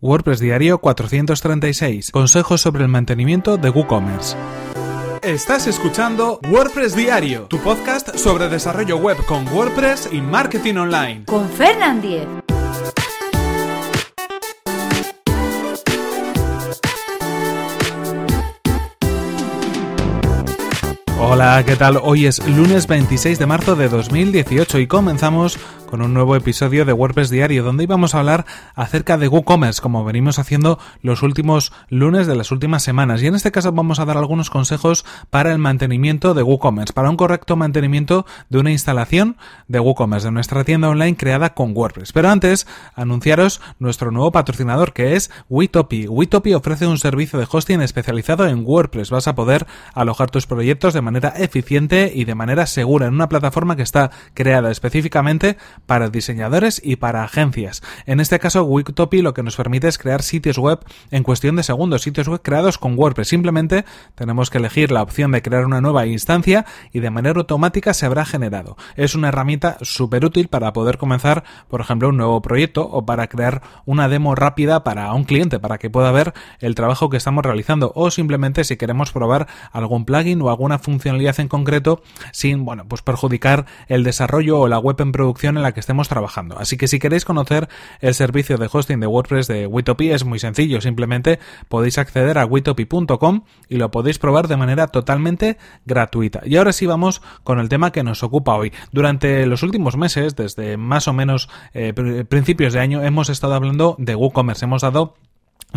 WordPress Diario 436. Consejos sobre el mantenimiento de WooCommerce. Estás escuchando WordPress Diario, tu podcast sobre desarrollo web con WordPress y marketing online. Con Fernand Diez. Hola, ¿qué tal? Hoy es lunes 26 de marzo de 2018 y comenzamos con un nuevo episodio de WordPress Diario donde íbamos a hablar acerca de WooCommerce como venimos haciendo los últimos lunes de las últimas semanas y en este caso vamos a dar algunos consejos para el mantenimiento de WooCommerce, para un correcto mantenimiento de una instalación de WooCommerce, de nuestra tienda online creada con WordPress. Pero antes, anunciaros nuestro nuevo patrocinador que es Witopi. Witopi ofrece un servicio de hosting especializado en WordPress. Vas a poder alojar tus proyectos de manera eficiente y de manera segura en una plataforma que está creada específicamente para diseñadores y para agencias. En este caso, Wiktopi lo que nos permite es crear sitios web en cuestión de segundos, sitios web creados con WordPress. Simplemente tenemos que elegir la opción de crear una nueva instancia y de manera automática se habrá generado. Es una herramienta súper útil para poder comenzar, por ejemplo, un nuevo proyecto o para crear una demo rápida para un cliente, para que pueda ver el trabajo que estamos realizando o simplemente si queremos probar algún plugin o alguna funcionalidad en concreto sin, bueno, pues perjudicar el desarrollo o la web en producción en que estemos trabajando. Así que si queréis conocer el servicio de hosting de WordPress de Witopi es muy sencillo, simplemente podéis acceder a witopi.com y lo podéis probar de manera totalmente gratuita. Y ahora sí vamos con el tema que nos ocupa hoy. Durante los últimos meses, desde más o menos eh, principios de año, hemos estado hablando de WooCommerce, hemos dado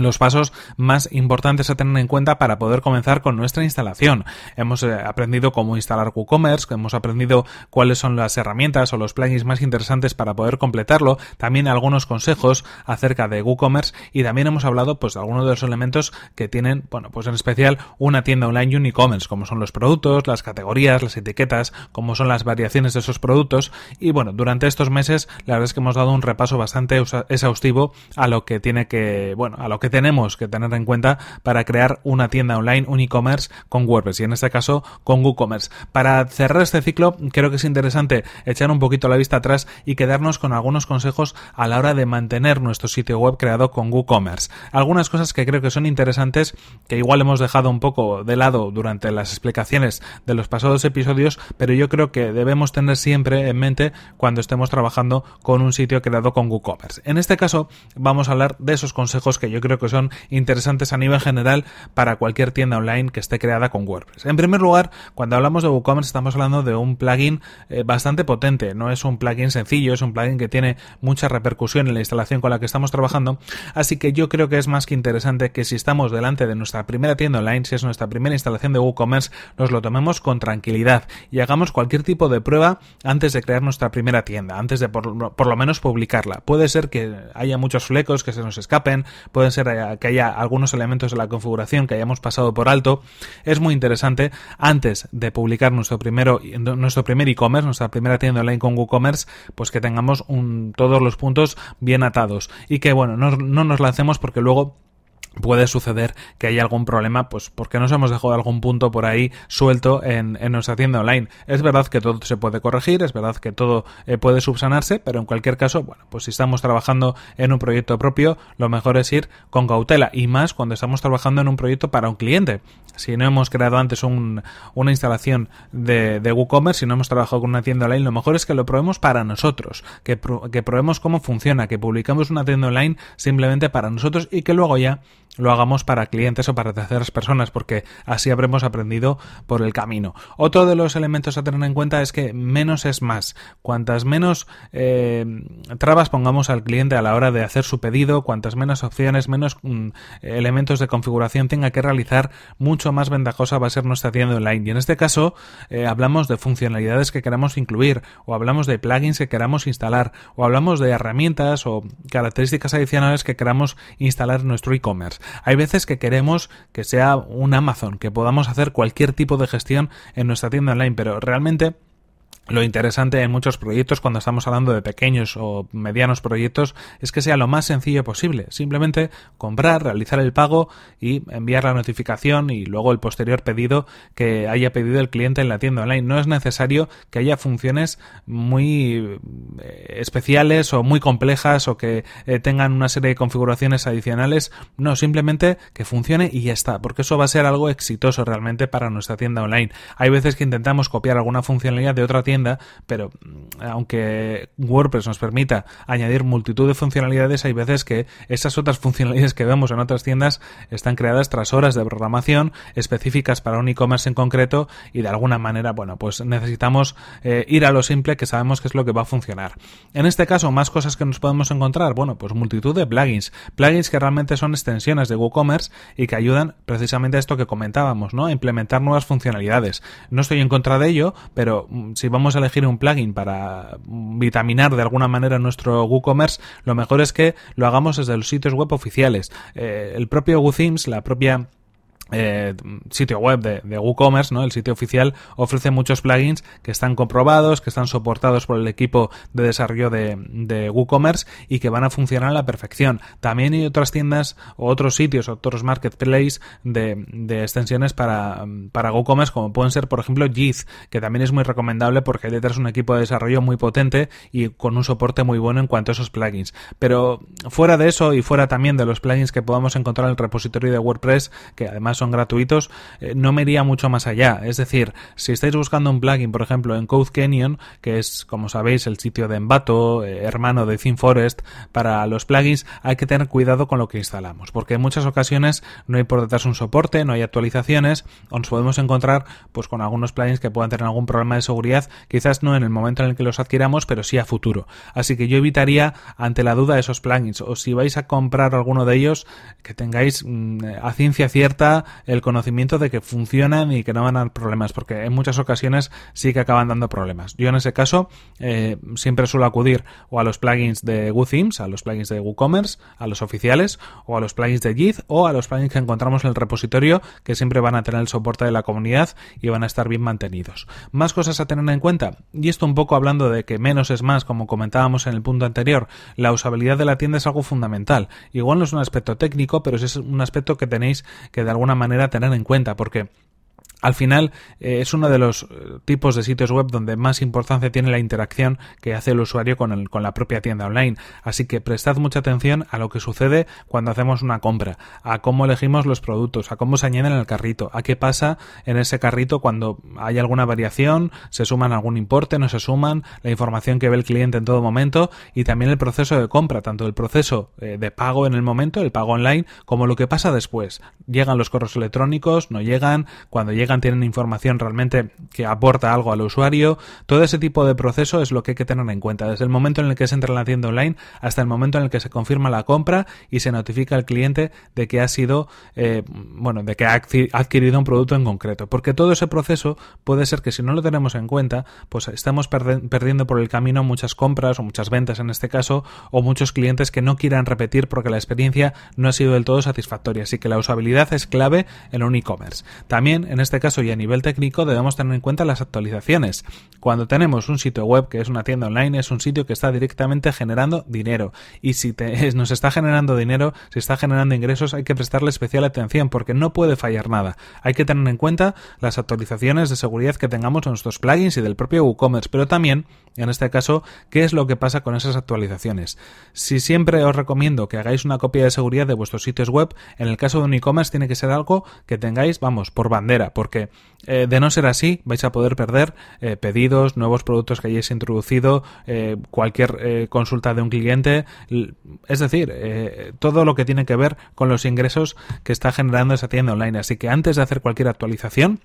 los pasos más importantes a tener en cuenta para poder comenzar con nuestra instalación. Hemos eh, aprendido cómo instalar WooCommerce, hemos aprendido cuáles son las herramientas o los plugins más interesantes para poder completarlo, también algunos consejos acerca de WooCommerce y también hemos hablado pues de algunos de los elementos que tienen, bueno, pues en especial una tienda online e-commerce, como son los productos, las categorías, las etiquetas, como son las variaciones de esos productos y bueno, durante estos meses la verdad es que hemos dado un repaso bastante exhaustivo a lo que tiene que, bueno, a lo que tenemos que tener en cuenta para crear una tienda online, un e-commerce con WordPress y en este caso con WooCommerce. Para cerrar este ciclo, creo que es interesante echar un poquito la vista atrás y quedarnos con algunos consejos a la hora de mantener nuestro sitio web creado con WooCommerce. Algunas cosas que creo que son interesantes, que igual hemos dejado un poco de lado durante las explicaciones de los pasados episodios, pero yo creo que debemos tener siempre en mente cuando estemos trabajando con un sitio creado con WooCommerce. En este caso, vamos a hablar de esos consejos que yo creo que son interesantes a nivel general para cualquier tienda online que esté creada con WordPress. En primer lugar, cuando hablamos de WooCommerce estamos hablando de un plugin eh, bastante potente, no es un plugin sencillo, es un plugin que tiene mucha repercusión en la instalación con la que estamos trabajando, así que yo creo que es más que interesante que si estamos delante de nuestra primera tienda online, si es nuestra primera instalación de WooCommerce, nos lo tomemos con tranquilidad y hagamos cualquier tipo de prueba antes de crear nuestra primera tienda, antes de por, por lo menos publicarla. Puede ser que haya muchos flecos que se nos escapen, pueden ser que haya algunos elementos de la configuración que hayamos pasado por alto, es muy interesante. Antes de publicar nuestro primero nuestro primer e-commerce, nuestra primera tienda online con WooCommerce, pues que tengamos todos los puntos bien atados. Y que bueno, no, no nos lancemos porque luego puede suceder que haya algún problema, pues porque nos hemos dejado algún punto por ahí suelto en, nuestra tienda online. Es verdad que todo se puede corregir, es verdad que todo eh, puede subsanarse, pero en cualquier caso, bueno, pues si estamos trabajando en un proyecto propio, lo mejor es ir con cautela y más cuando estamos trabajando en un proyecto para un cliente. Si no hemos creado antes una instalación de, de, WooCommerce, si no hemos trabajado con una tienda online, lo mejor es que lo probemos para nosotros, que, que probemos cómo funciona, que publicamos una tienda online simplemente para nosotros y que luego ya lo hagamos para clientes o para terceras personas, porque así habremos aprendido por el camino. Otro de los elementos a tener en cuenta es que menos es más. Cuantas menos eh, trabas pongamos al cliente a la hora de hacer su pedido, cuantas menos opciones, menos mm, elementos de configuración tenga que realizar, mucho más ventajosa va a ser nuestra tienda online. Y en este caso eh, hablamos de funcionalidades que queramos incluir, o hablamos de plugins que queramos instalar, o hablamos de herramientas o características adicionales que queramos instalar en nuestro e-commerce. Hay veces que queremos que sea un Amazon, que podamos hacer cualquier tipo de gestión en nuestra tienda online, pero realmente lo interesante en muchos proyectos cuando estamos hablando de pequeños o medianos proyectos es que sea lo más sencillo posible. Simplemente comprar, realizar el pago y enviar la notificación y luego el posterior pedido que haya pedido el cliente en la tienda online. No es necesario que haya funciones muy eh, especiales o muy complejas o que eh, tengan una serie de configuraciones adicionales. No, simplemente que funcione y ya está, porque eso va a ser algo exitoso realmente para nuestra tienda online. Hay veces que intentamos copiar alguna funcionalidad de otra tienda pero mm, aunque WordPress nos permita añadir multitud de funcionalidades, hay veces que esas otras funcionalidades que vemos en otras tiendas están creadas tras horas de programación específicas para un e-commerce en concreto y de alguna manera, bueno, pues necesitamos eh, ir a lo simple que sabemos que es lo que va a funcionar. En este caso, más cosas que nos podemos encontrar, bueno, pues multitud de plugins, plugins que realmente son extensiones de WooCommerce y que ayudan precisamente a esto que comentábamos, ¿no? A implementar nuevas funcionalidades. No estoy en contra de ello, pero mm, si vamos a elegir un plugin para vitaminar de alguna manera nuestro WooCommerce, lo mejor es que lo hagamos desde los sitios web oficiales. Eh, el propio WooThemes, la propia eh, sitio web de, de, WooCommerce, ¿no? El sitio oficial ofrece muchos plugins que están comprobados, que están soportados por el equipo de desarrollo de, de WooCommerce y que van a funcionar a la perfección. También hay otras tiendas o otros sitios, otros marketplaces de, de extensiones para, para WooCommerce, como pueden ser, por ejemplo, Jith, que también es muy recomendable porque hay detrás un equipo de desarrollo muy potente y con un soporte muy bueno en cuanto a esos plugins. Pero fuera de eso y fuera también de los plugins que podamos encontrar en el repositorio de WordPress, que además son gratuitos, eh, no me iría mucho más allá. Es decir, si estáis buscando un plugin, por ejemplo, en Code Canyon, que es, como sabéis, el sitio de Envato, eh, hermano de ThemeForest, para los plugins, hay que tener cuidado con lo que instalamos, porque en muchas ocasiones no hay por detrás un soporte, no hay actualizaciones, o nos podemos encontrar pues con algunos plugins que puedan tener algún problema de seguridad, quizás no en el momento en el que los adquiramos, pero sí a futuro. Así que yo evitaría ante la duda esos plugins, o si vais a comprar alguno de ellos, que tengáis mm, a ciencia cierta el conocimiento de que funcionan y que no van a dar problemas, porque en muchas ocasiones sí que acaban dando problemas. Yo en ese caso eh, siempre suelo acudir o a los plugins de WooThemes, a los plugins de WooCommerce, a los oficiales, o a los plugins de Jith, o a los plugins que encontramos en el repositorio, que siempre van a tener el soporte de la comunidad y van a estar bien mantenidos. Más cosas a tener en cuenta, y esto un poco hablando de que menos es más, como comentábamos en el punto anterior, la usabilidad de la tienda es algo fundamental. Igual no es un aspecto técnico, pero es un aspecto que tenéis que de alguna manera tener en cuenta, porque al final eh, es uno de los eh, tipos de sitios web donde más importancia tiene la interacción que hace el usuario con, el, con la propia tienda online. Así que prestad mucha atención a lo que sucede cuando hacemos una compra, a cómo elegimos los productos, a cómo se añaden el carrito, a qué pasa en ese carrito cuando hay alguna variación, se suman algún importe, no se suman, la información que ve el cliente en todo momento y también el proceso de compra, tanto el proceso eh, de pago en el momento, el pago online, como lo que pasa después. Llegan los correos electrónicos, no llegan, cuando llegan tienen información realmente que aporta algo al usuario. Todo ese tipo de proceso es lo que hay que tener en cuenta, desde el momento en el que se entra en la tienda online hasta el momento en el que se confirma la compra y se notifica al cliente de que ha sido, eh, bueno, de que ha adquirido un producto en concreto. Porque todo ese proceso puede ser que si no lo tenemos en cuenta, pues estamos perdiendo por el camino muchas compras o muchas ventas en este caso, o muchos clientes que no quieran repetir porque la experiencia no ha sido del todo satisfactoria. Así que la usabilidad es clave en un e-commerce. También en este caso y a nivel técnico debemos tener en cuenta las actualizaciones. Cuando tenemos un sitio web que es una tienda online, es un sitio que está directamente generando dinero. Y si nos está generando dinero, si está generando ingresos, hay que prestarle especial atención porque no puede fallar nada. Hay que tener en cuenta las actualizaciones de seguridad que tengamos en nuestros plugins y del propio WooCommerce, pero también, en este caso, qué es lo que pasa con esas actualizaciones. Si siempre os recomiendo que hagáis una copia de seguridad de vuestros sitios web, en el caso de un e-commerce tiene que ser algo que tengáis, vamos, por bandera, por porque eh, de no ser así vais a poder perder eh, pedidos, nuevos productos que hayáis introducido, eh, cualquier consulta de un cliente, es decir, todo lo que tiene que ver con los ingresos que está generando esa tienda online. Así que antes de hacer cualquier actualización,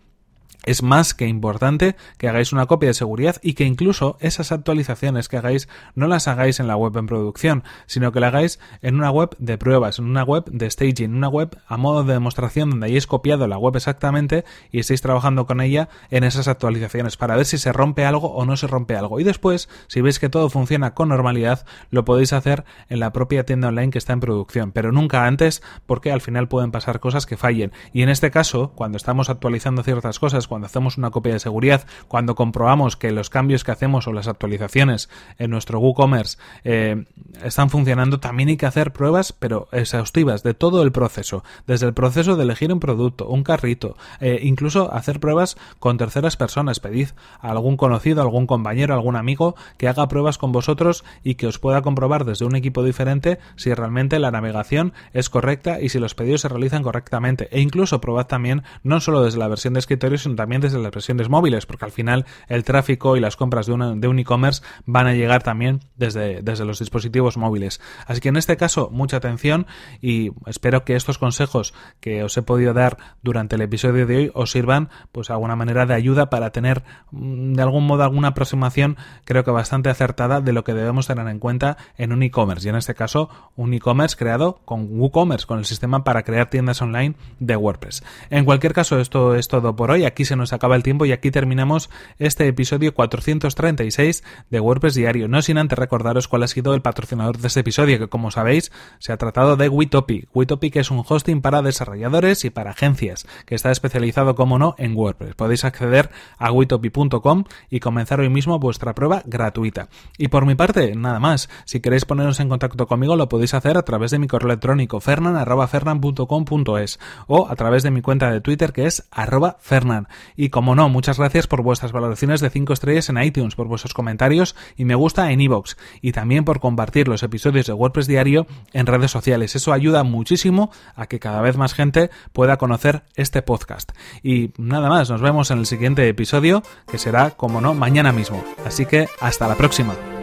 es más que importante que hagáis una copia de seguridad y que incluso esas actualizaciones que hagáis no las hagáis en la web en producción, sino que la hagáis en una web de pruebas, en una web de staging, una web a modo de demostración donde hayáis copiado la web exactamente y estéis trabajando con ella en esas actualizaciones para ver si se rompe algo o no se rompe algo. Y después, si veis que todo funciona con normalidad, lo podéis hacer en la propia tienda online que está en producción, pero nunca antes porque al final pueden pasar cosas que fallen. Y en este caso, cuando estamos actualizando ciertas cosas, cuando hacemos una copia de seguridad, cuando comprobamos que los cambios que hacemos o las actualizaciones en nuestro WooCommerce eh, están funcionando, también hay que hacer pruebas, pero exhaustivas, de todo el proceso. Desde el proceso de elegir un producto, un carrito, eh, incluso hacer pruebas con terceras personas. Pedid a algún conocido, algún compañero, algún amigo que haga pruebas con vosotros y que os pueda comprobar desde un equipo diferente si realmente la navegación es correcta y si los pedidos se realizan correctamente. E incluso probad también no solo desde la versión de escritorio, sino también desde las versiones móviles, porque al final el tráfico y las compras de, de un e-commerce van a llegar también desde, desde los dispositivos móviles. Así que en este caso, mucha atención y espero que estos consejos que os he podido dar durante el episodio de hoy os sirvan pues alguna manera de ayuda para tener mm, de algún modo alguna aproximación creo que bastante acertada de lo que debemos tener en cuenta en un e-commerce y en este caso un e-commerce creado con WooCommerce, con el sistema para crear tiendas online de WordPress. En cualquier caso, esto es todo por hoy. Se nos acaba el tiempo y aquí terminamos este episodio 436 de WordPress Diario. No sin antes recordaros cuál ha sido el patrocinador de este episodio, que como sabéis se ha tratado de Witopic. Witopic es un hosting para desarrolladores y para agencias, que está especializado, como no, en WordPress. Podéis acceder a witopic.com y comenzar hoy mismo vuestra prueba gratuita. Y por mi parte, nada más. Si queréis poneros en contacto conmigo, lo podéis hacer a través de mi correo electrónico fernan.fernan.com.es o a través de mi cuenta de Twitter que es arroba fernan. Y como no, muchas gracias por vuestras valoraciones de 5 estrellas en iTunes, por vuestros comentarios y me gusta en iVoox y también por compartir los episodios de WordPress Diario en redes sociales. Eso ayuda muchísimo a que cada vez más gente pueda conocer este podcast. Y nada más, nos vemos en el siguiente episodio que será, como no, mañana mismo. Así que hasta la próxima.